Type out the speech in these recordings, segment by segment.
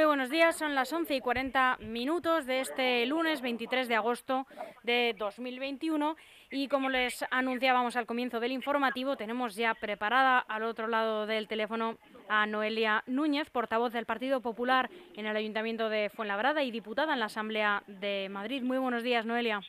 Muy buenos días, son las 11 y 40 minutos de este lunes 23 de agosto de 2021 y como les anunciábamos al comienzo del informativo, tenemos ya preparada al otro lado del teléfono a Noelia Núñez, portavoz del Partido Popular en el Ayuntamiento de Fuenlabrada y diputada en la Asamblea de Madrid. Muy buenos días, Noelia.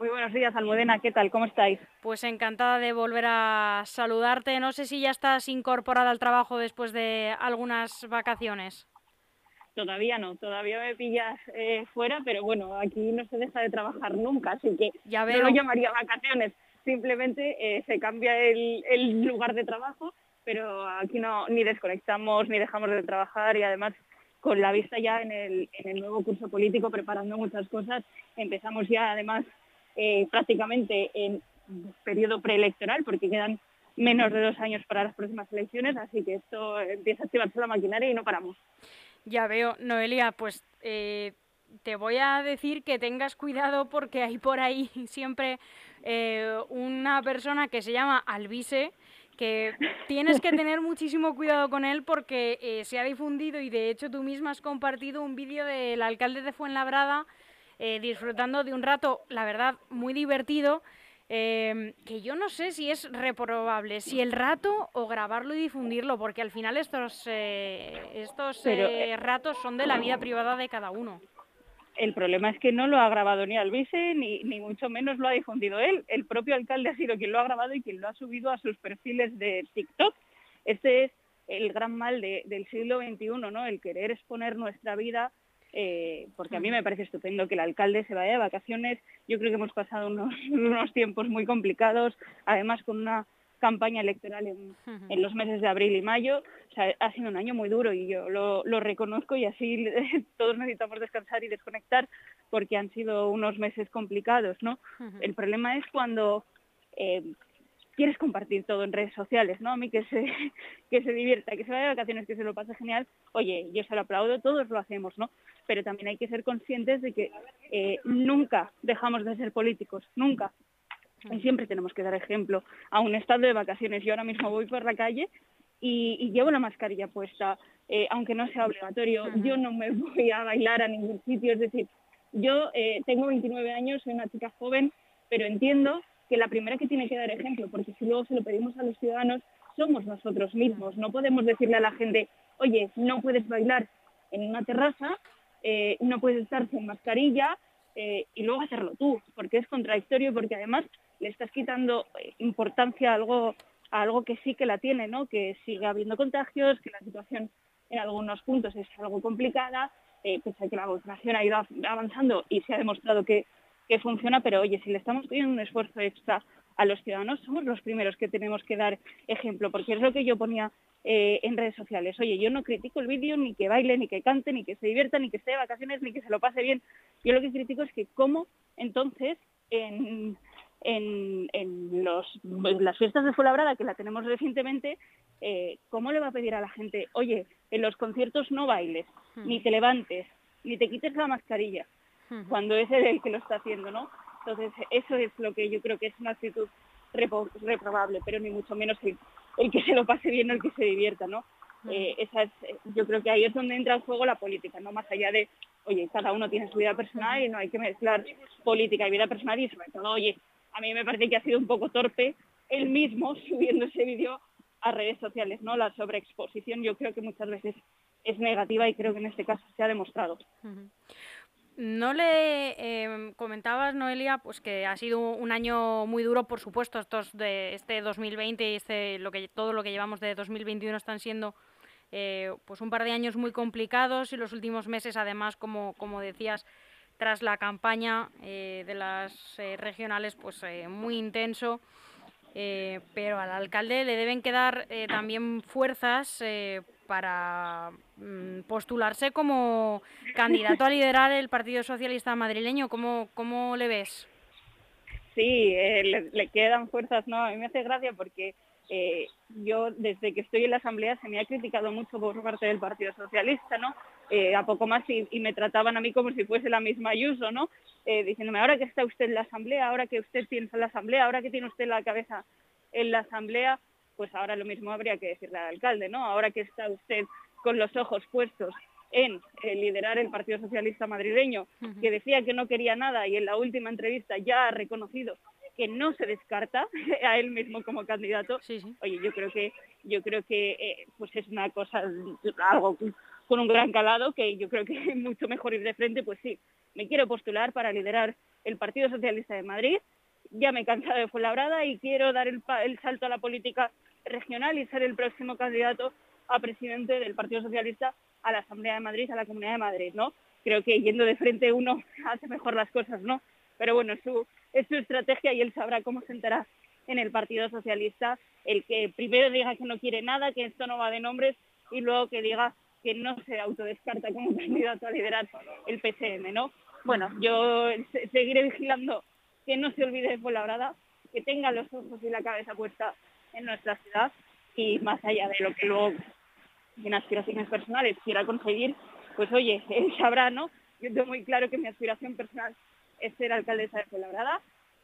Muy buenos días, Almudena. ¿Qué tal? ¿Cómo estáis? Pues encantada de volver a saludarte. No sé si ya estás incorporada al trabajo después de algunas vacaciones. Todavía no, todavía me pillas eh, fuera, pero bueno, aquí no se deja de trabajar nunca, así que ya no lo llamaría vacaciones. Simplemente eh, se cambia el, lugar de trabajo, pero aquí no ni desconectamos ni dejamos de trabajar y además con la vista ya en el, en el nuevo curso político preparando muchas cosas, empezamos ya además eh, prácticamente en periodo preelectoral, porque quedan menos de dos años para las próximas elecciones, así que esto empieza a activarse la maquinaria y no paramos. Ya veo, Noelia, pues eh, te voy a decir que tengas cuidado porque hay por ahí siempre eh, una persona que se llama Alvise, que tienes que tener muchísimo cuidado con él porque se ha difundido y de hecho tú misma has compartido un vídeo del alcalde de Fuenlabrada eh, disfrutando de un rato, la verdad, muy divertido. Em, que yo no sé si es reprobable, si el rato o grabarlo y difundirlo, porque al final estos, eh, estos eh, ratos son de la vida privada de cada uno. El problema es que no lo ha grabado ni Alvise, ni, ni mucho menos lo ha difundido él. El propio alcalde ha sido quien lo ha grabado y quien lo ha subido a sus perfiles de TikTok. Este es el gran mal del siglo XXI, ¿no? El querer exponer nuestra vida eh, porque a mí me parece estupendo que el alcalde se vaya de vacaciones. Yo creo que hemos pasado unos, tiempos muy complicados, además con una campaña electoral en, los meses de abril y mayo. O sea, ha sido un año muy duro y yo lo, reconozco y así todos necesitamos descansar y desconectar porque han sido unos meses complicados, ¿no? El problema es cuando eh, quieres compartir todo en redes sociales, ¿no? A mí que se, que se divierta, que se vaya de vacaciones, que se lo pase genial, oye, yo se lo aplaudo, todos lo hacemos, ¿no? pero también hay que ser conscientes de que eh, nunca dejamos de ser políticos, nunca. Y siempre tenemos que dar ejemplo a un estado de vacaciones. Yo ahora mismo voy por la calle y, llevo la mascarilla puesta, eh, aunque no sea obligatorio. Yo no me voy a bailar a ningún sitio. Es decir, yo eh, tengo 29 años, soy una chica joven, pero entiendo que la primera que tiene que dar ejemplo, porque si luego se lo pedimos a los ciudadanos, somos nosotros mismos. No podemos decirle a la gente, oye, no puedes bailar en una terraza eh, no puedes estar sin mascarilla eh, y luego hacerlo tú, porque es contradictorio, porque además le estás quitando eh, importancia a algo, algo que sí que la tiene, ¿no? que sigue habiendo contagios, que la situación en algunos puntos es algo complicada, pese a que la vacunación ha ido avanzando y se ha demostrado que, que funciona, pero oye, si le estamos pidiendo un esfuerzo extra a los ciudadanos, somos los primeros que tenemos que dar ejemplo, porque es lo que yo ponía eh, en redes sociales. Oye, yo no critico el vídeo, ni que baile, ni que cante, ni que se divierta, ni que esté de vacaciones, ni que se lo pase bien. Yo lo que critico es que cómo entonces en, en, los, las fiestas de Fuenlabrada, que la tenemos recientemente, eh, ¿cómo le va a pedir a la gente, oye, en los conciertos no bailes, hmm. ni te levantes, ni te quites la mascarilla, cuando es el que lo está haciendo, ¿no? Entonces, eso es lo que yo creo que es una actitud reprobable, pero ni mucho menos el, el que se lo pase bien o el que se divierta, ¿no? Eh, esa es, yo creo que ahí es donde entra en juego la política, no más allá de, oye, cada uno tiene su vida personal y no hay que mezclar política y vida personal y sobre todo, oye, a mí me parece que ha sido un poco torpe él mismo subiendo ese vídeo a redes sociales, ¿no? La sobreexposición yo creo que muchas veces es negativa y creo que en este caso se ha demostrado. No le eh, comentabas, Noelia, pues que ha sido un año muy duro, por supuesto, estos de este 2020 y este lo que todo lo que llevamos de 2021 están siendo eh, pues un par de años muy complicados y los últimos meses, además, como, como decías, tras la campaña eh, de las eh, regionales, pues muy intenso. Pero al alcalde le deben quedar también fuerzas para mm, postularse como candidato a liderar el Partido Socialista madrileño. ¿Cómo, cómo le ves? Sí, eh, le, quedan fuerzas, ¿no? A mí me hace gracia porque eh, yo desde que estoy en la Asamblea se me ha criticado mucho por parte del Partido Socialista, ¿no? Eh, a poco más y, me trataban a mí como si fuese la misma Ayuso, ¿no? diciéndome, ahora que está usted en la Asamblea, ahora que usted piensa en la Asamblea, ahora que tiene usted la cabeza en la Asamblea, pues ahora lo mismo habría que decirle al alcalde, ¿no? Ahora que está usted con los ojos puestos en eh, liderar el Partido Socialista madrileño, que decía que no quería nada y en la última entrevista ya ha reconocido que no se descarta a él mismo como candidato. Oye, yo creo que yo creo que eh, pues es una cosa algo con un gran calado que yo creo que es mucho mejor ir de frente, pues sí, me quiero postular para liderar el Partido Socialista de Madrid. Ya me he cansado de Fuenlabrada y quiero dar el, salto a la política regional y ser el próximo candidato a presidente del Partido Socialista a la Asamblea de Madrid, a la Comunidad de Madrid, ¿no? Creo que yendo de frente uno hace mejor las cosas, ¿no? Pero bueno, su, es su estrategia y él sabrá cómo se enterará en el Partido Socialista, el que primero diga que no quiere nada, que esto no va de nombres, y luego que diga que no se autodescarta como candidato a liderar el PCM, ¿no? Bueno, yo seguiré vigilando que no se olvide de Labrada, que tenga los ojos y la cabeza puesta en nuestra ciudad y más allá de lo que luego en aspiraciones personales quiera conseguir, pues oye, él sabrá, ¿no? Yo tengo muy claro que mi aspiración personal es ser alcaldesa de Fuenlabrada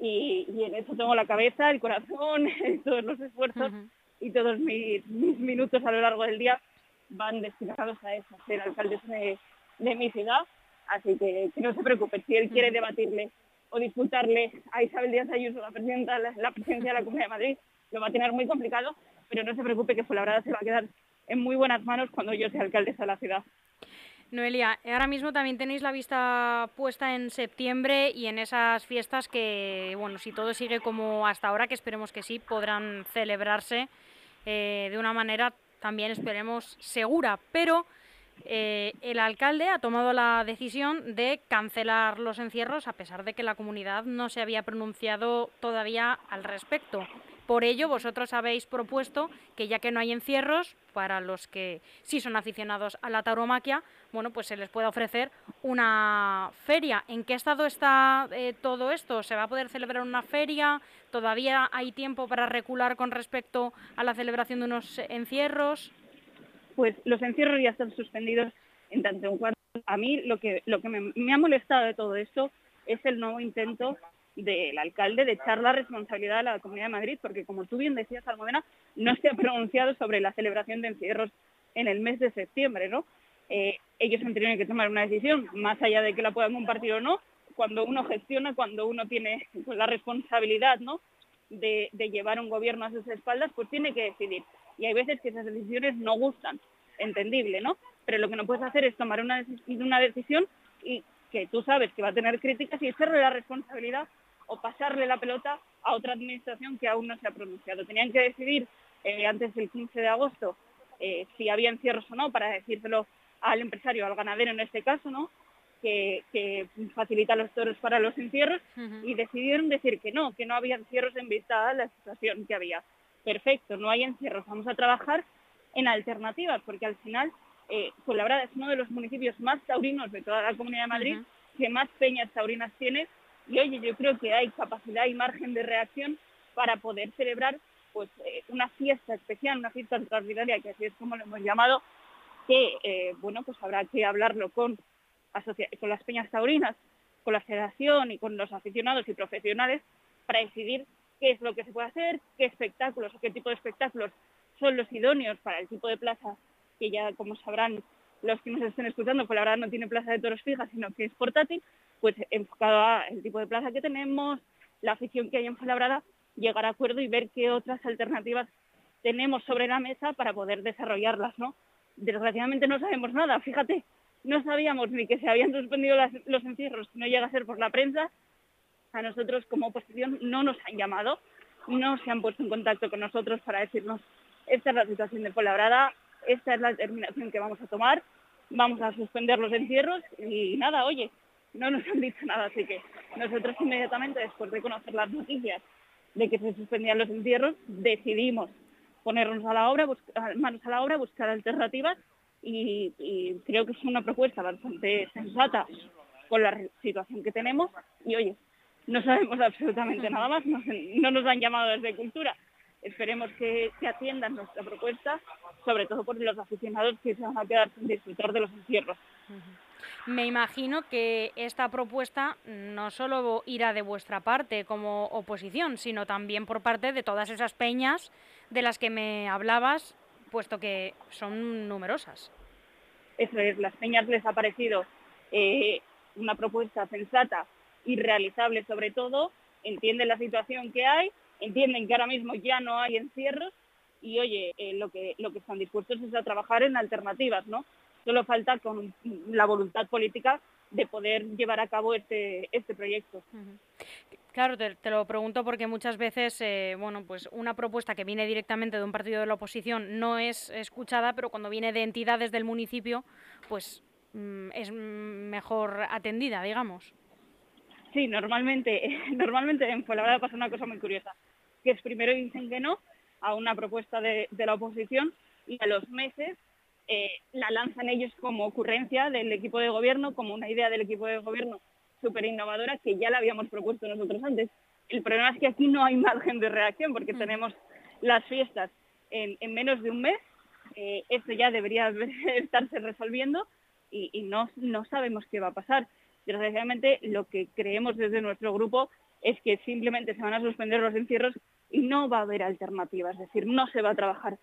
y, y en eso tengo la cabeza, el corazón, todos los esfuerzos y todos mis, minutos a lo largo del día van destinados a eso, a ser alcaldesa de, mi ciudad. Así que, que no se preocupe, si él quiere debatirle o disputarle a Isabel Díaz Ayuso la, presidenta, la, presidencia de la Comunidad de Madrid, lo va a tener muy complicado, pero no se preocupe que Fuenlabrada se va a quedar en muy buenas manos cuando yo sea alcaldesa de la ciudad. Noelia, ahora mismo también tenéis la vista puesta en septiembre y en esas fiestas que, bueno, si todo sigue como hasta ahora, que esperemos que sí, podrán celebrarse eh, de una manera también esperemos segura. Pero eh, el alcalde ha tomado la decisión de cancelar los encierros a pesar de que la comunidad no se había pronunciado todavía al respecto. Por ello, vosotros habéis propuesto que ya que no hay encierros, para los que sí son aficionados a la tauromaquia, bueno, pues se les pueda ofrecer una feria. ¿En qué estado está eh, todo esto? ¿Se va a poder celebrar una feria? ¿Todavía hay tiempo para recular con respecto a la celebración de unos encierros? Pues los encierros ya están suspendidos en tanto en cuanto a mí lo que, lo que me ha molestado de todo esto es el nuevo intento del alcalde de echar la responsabilidad a la Comunidad de Madrid, porque como tú bien decías, Almudena, no se ha pronunciado sobre la celebración de encierros en el mes de septiembre, ¿no? Eh, ellos han tenido que tomar una decisión, más allá de que la puedan compartir o no, cuando uno gestiona, cuando uno tiene pues, la responsabilidad, ¿no? De, llevar un gobierno a sus espaldas, pues tiene que decidir. Y hay veces que esas decisiones no gustan, entendible, ¿no? Pero lo que no puedes hacer es tomar una, una decisión y que tú sabes que va a tener críticas y echarle la responsabilidad o pasarle la pelota a otra administración que aún no se ha pronunciado. Tenían que decidir eh, antes del 15 de agosto eh, si había encierros o no para decírselo al empresario, al ganadero en este caso, ¿no? Que, facilita los toros para los encierros y decidieron decir que no, que no había encierros en vista a la situación que había. Perfecto, no hay encierros, vamos a trabajar en alternativas, porque al final, eh, es uno de los municipios más taurinos de toda la Comunidad de Madrid, que más peñas taurinas tiene y oye, yo creo que hay capacidad y margen de reacción para poder celebrar pues eh, una fiesta especial, una fiesta extraordinaria, que así es como lo hemos llamado, que eh, bueno, pues habrá que hablarlo con, con las peñas taurinas, con la federación y con los aficionados y profesionales para decidir qué es lo que se puede hacer, qué espectáculos o qué tipo de espectáculos son los idóneos para el tipo de plaza que ya, como sabrán los que nos estén escuchando, pues la verdad no tiene plaza de toros fija, sino que es portátil, pues enfocado al tipo de plaza que tenemos, la afición que hay en Falabrada, llegar a acuerdo y ver qué otras alternativas tenemos sobre la mesa para poder desarrollarlas, ¿no? Desgraciadamente no sabemos nada, fíjate, no sabíamos ni que se habían suspendido los encierros, no llega a ser por la prensa, a nosotros como oposición no nos han llamado, no se han puesto en contacto con nosotros para decirnos esta es la situación de Fuenlabrada, esta es la determinación que vamos a tomar, vamos a suspender los encierros y nada, oye, no nos han dicho nada, así que nosotros inmediatamente después de conocer las noticias de que se suspendían los entierros, decidimos ponernos a la obra, manos a la obra, buscar alternativas y, creo que es una propuesta bastante sensata con la situación que tenemos y oye, no sabemos absolutamente nada más, no, nos han llamado desde Cultura. Esperemos que, atiendan nuestra propuesta, sobre todo por los aficionados que se van a quedar sin disfrutar de los encierros. Me imagino que esta propuesta no solo irá de vuestra parte como oposición, sino también por parte de todas esas peñas de las que me hablabas, puesto que son numerosas. eso es, las peñas les ha parecido eh, una propuesta sensata y realizable sobre todo, entienden la situación que hay, entienden que ahora mismo ya no hay encierros y oye, eh, lo, que, lo que están dispuestos es a trabajar en alternativas, ¿no? Solo falta con la voluntad política de poder llevar a cabo este, este proyecto. Claro, te, lo pregunto porque muchas veces, eh, bueno, pues una propuesta que viene directamente de un partido de la oposición no es escuchada, pero cuando viene de entidades del municipio, pues mm, es mejor atendida, digamos. Sí, normalmente, normalmente en Fuenlabrada pasa una cosa muy curiosa, que es primero dicen que no a una propuesta de, de la oposición y a los meses eh, la lanzan ellos como ocurrencia del equipo de gobierno, como una idea del equipo de gobierno súper innovadora que ya la habíamos propuesto nosotros antes. El problema es que aquí no hay margen de reacción porque mm. tenemos las fiestas en, menos de un mes. Eh, esto ya debería estarse resolviendo y, no, no sabemos qué va a pasar. Desgraciadamente, lo que creemos desde nuestro grupo es que simplemente se van a suspender los encierros y no va a haber alternativas, es decir, no se va a trabajar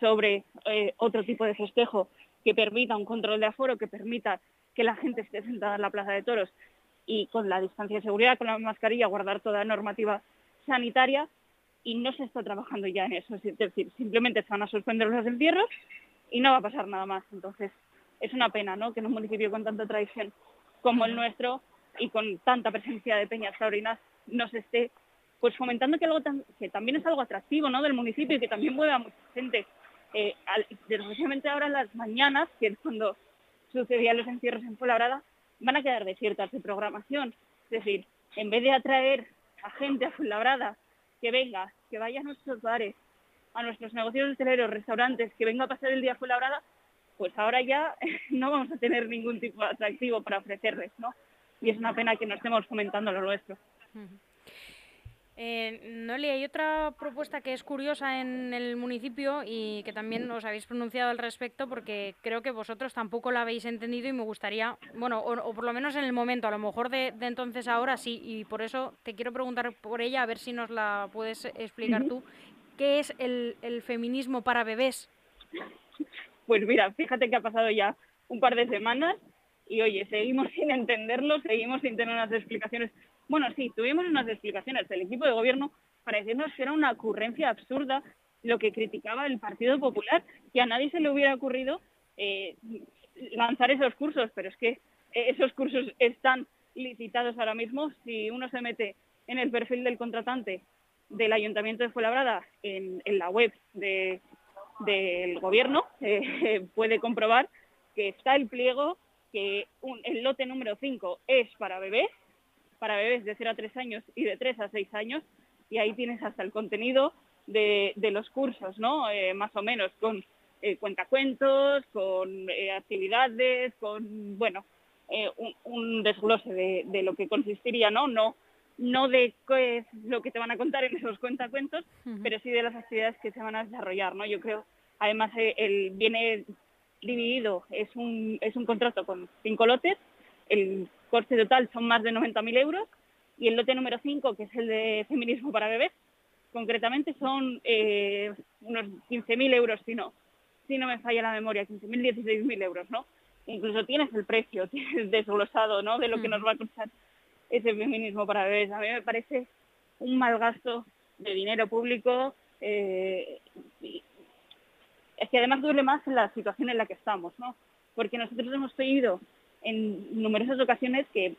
sobre eh, otro tipo de festejo que permita un control de aforo, que permita que la gente esté sentada en la plaza de toros y con la distancia de seguridad, con la mascarilla, guardar toda la normativa sanitaria y no se está trabajando ya en eso. Es decir, simplemente se van a suspender los encierros y no va a pasar nada más. Entonces, es una pena ¿no? que en un municipio con tanta tradición como el nuestro y con tanta presencia de peñas taurinas no se esté pues fomentando que algo que también es algo atractivo ¿no? del municipio y que también mueve a mucha gente eh, desgraciadamente ahora las mañanas, que es cuando sucedían los encierros en Fuenlabrada, van a quedar desiertas de programación. Es decir, en vez de atraer a gente a Fuenlabrada, que venga, que vaya a nuestros bares, a nuestros negocios hoteleros, restaurantes, que venga a pasar el día a pues ahora ya no vamos a tener ningún tipo de atractivo para ofrecerles, ¿no? Y es una pena que no estemos fomentando lo nuestro. Eh, Noli, hay otra propuesta que es curiosa en el municipio y que también os habéis pronunciado al respecto porque creo que vosotros tampoco la habéis entendido y me gustaría, bueno, o, por lo menos en el momento, a lo mejor de, entonces ahora sí, y por eso te quiero preguntar por ella, a ver si nos la puedes explicar tú. ¿Qué es el, el feminismo para bebés? Pues mira, fíjate que ha pasado ya un par de semanas y oye, seguimos sin entenderlo, seguimos sin tener unas explicaciones bueno, sí, tuvimos unas explicaciones del equipo de gobierno para decirnos que era una ocurrencia absurda lo que criticaba el Partido Popular, que a nadie se le hubiera ocurrido eh, lanzar esos cursos, pero es que esos cursos están licitados ahora mismo. Si uno se mete en el perfil del contratante del Ayuntamiento de Fuenlabrada en, en la web de, del gobierno, eh, puede comprobar que está el pliego, que el lote número 5 es para bebés para bebés de 0 a 3 años y de 3 a 6 años, y ahí tienes hasta el contenido de, los cursos, ¿no? Eh, más o menos, con eh, cuentacuentos, con eh, actividades, con, bueno, eh, un, desglose de, lo que consistiría, ¿no? No, no de qué es lo que te van a contar en esos cuentacuentos, pero sí de las actividades que se van a desarrollar, ¿no? Yo creo, además, el viene dividido, es un, es un contrato con cinco lotes, el coste total son más de 90.000 euros y el lote número 5, que es el de feminismo para bebés, concretamente son eh, unos 15.000 euros, si no, si no me falla la memoria, 15.000, 16.000 euros, ¿no? Incluso tienes el precio, tienes desglosado, ¿no? De lo que nos va a costar ese feminismo para bebés. A mí me parece un mal gasto de dinero público. Eh, es que además duele más la situación en la que estamos, ¿no? Porque nosotros hemos pedido en numerosas ocasiones que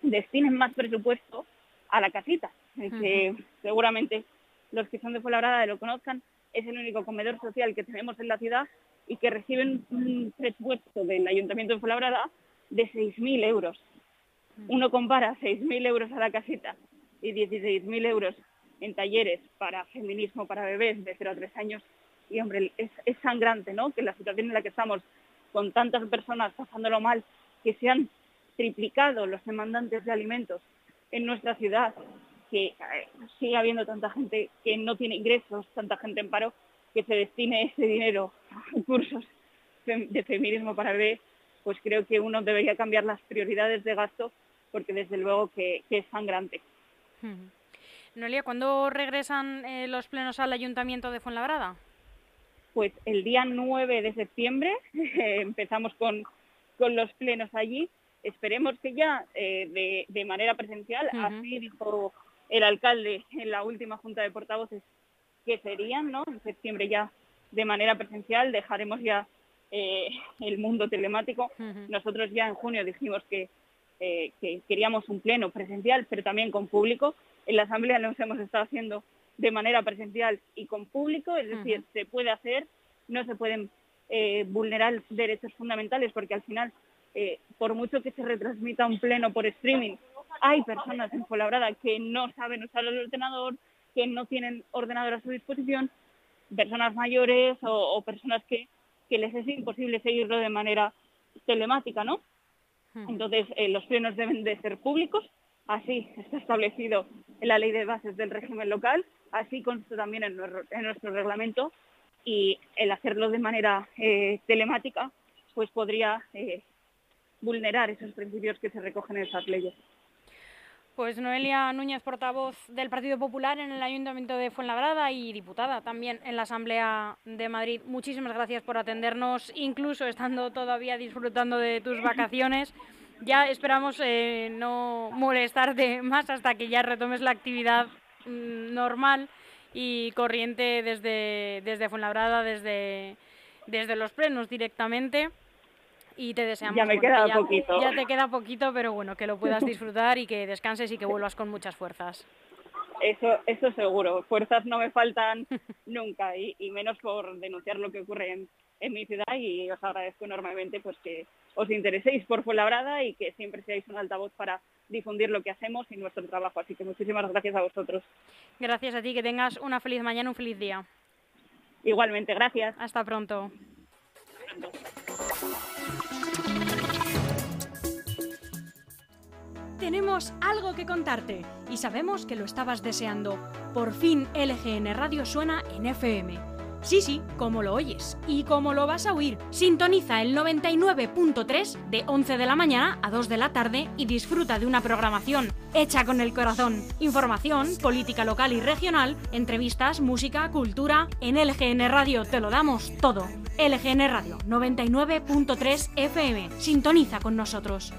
destinen más presupuesto a la casita, que seguramente los que son de Fuenlabrada lo conozcan, es el único comedor social que tenemos en la ciudad y que reciben un presupuesto del Ayuntamiento de Fuenlabrada de 6.000 euros. Uno compara 6.000 euros a la casita y 16.000 euros en talleres para feminismo para bebés de 0 a 3 años y hombre, es, es sangrante, ¿no? Que la situación en la que estamos con tantas personas pasándolo mal que se han triplicado los demandantes de alimentos en nuestra ciudad, que eh, sigue habiendo tanta gente que no tiene ingresos, tanta gente en paro, que se destine ese dinero a cursos de feminismo para bebés, pues creo que uno debería cambiar las prioridades de gasto porque desde luego que, es sangrante. Noelia, ¿cuándo regresan eh, los plenos al Ayuntamiento de Fuenlabrada? pues el día 9 de septiembre empezamos con, con los plenos allí. Esperemos que ya de, de, manera presencial, así dijo el alcalde en la última junta de portavoces que serían, ¿no? En septiembre ya de manera presencial, dejaremos ya eh, el mundo telemático. Nosotros ya en junio dijimos que, eh, que, queríamos un pleno presencial, pero también con público. En la Asamblea nos hemos estado haciendo de manera presencial y con público, es decir, se puede hacer, no se pueden eh, vulnerar derechos fundamentales, porque al final, por mucho que se retransmita un pleno por streaming, hay personas en Fuenlabrada que no saben usar el ordenador, que no tienen ordenador a su disposición, personas mayores o, personas que, que, les es imposible seguirlo de manera telemática, ¿no? Hmm. Entonces, eh, los plenos deben de ser públicos, así está establecido en la ley de bases del régimen local, así consta también en nuestro, reglamento, y el hacerlo de manera eh, telemática, pues podría eh, vulnerar esos principios que se recogen en esas leyes. Pues Noelia Núñez, portavoz del Partido Popular en el Ayuntamiento de Fuenlabrada y diputada también en la Asamblea de Madrid. Muchísimas gracias por atendernos, incluso estando todavía disfrutando de tus vacaciones. Ya esperamos eh, no molestarte más hasta que ya retomes la actividad mm, normal y corriente desde, desde Fuenlabrada, desde, desde los plenos directamente y te deseamos ya me queda poquito. Ya te queda poquito, pero bueno, que lo puedas disfrutar y que descanses y que vuelvas con muchas fuerzas. Eso, eso seguro. Fuerzas no me faltan nunca y, menos por denunciar lo que ocurre en, en, mi ciudad y os agradezco enormemente pues que os intereséis por Fuenlabrada y que siempre seáis un altavoz para difundir lo que hacemos y nuestro trabajo. Así que muchísimas gracias a vosotros. Gracias a ti, que tengas una feliz mañana, un feliz día. Igualmente, gracias. Hasta pronto. Tenemos algo que contarte y sabemos que lo estabas deseando. Por fin LGN Radio suena en FM. Sí, sí, como lo oyes y como lo vas a oír. Sintoniza el 99.3 de 11 de la mañana a 2 de la tarde y disfruta de una programación hecha con el corazón. Información, política local y regional, entrevistas, música, cultura. En LGN Radio te lo damos todo. LGN Radio 99.3 FM. Sintoniza con nosotros.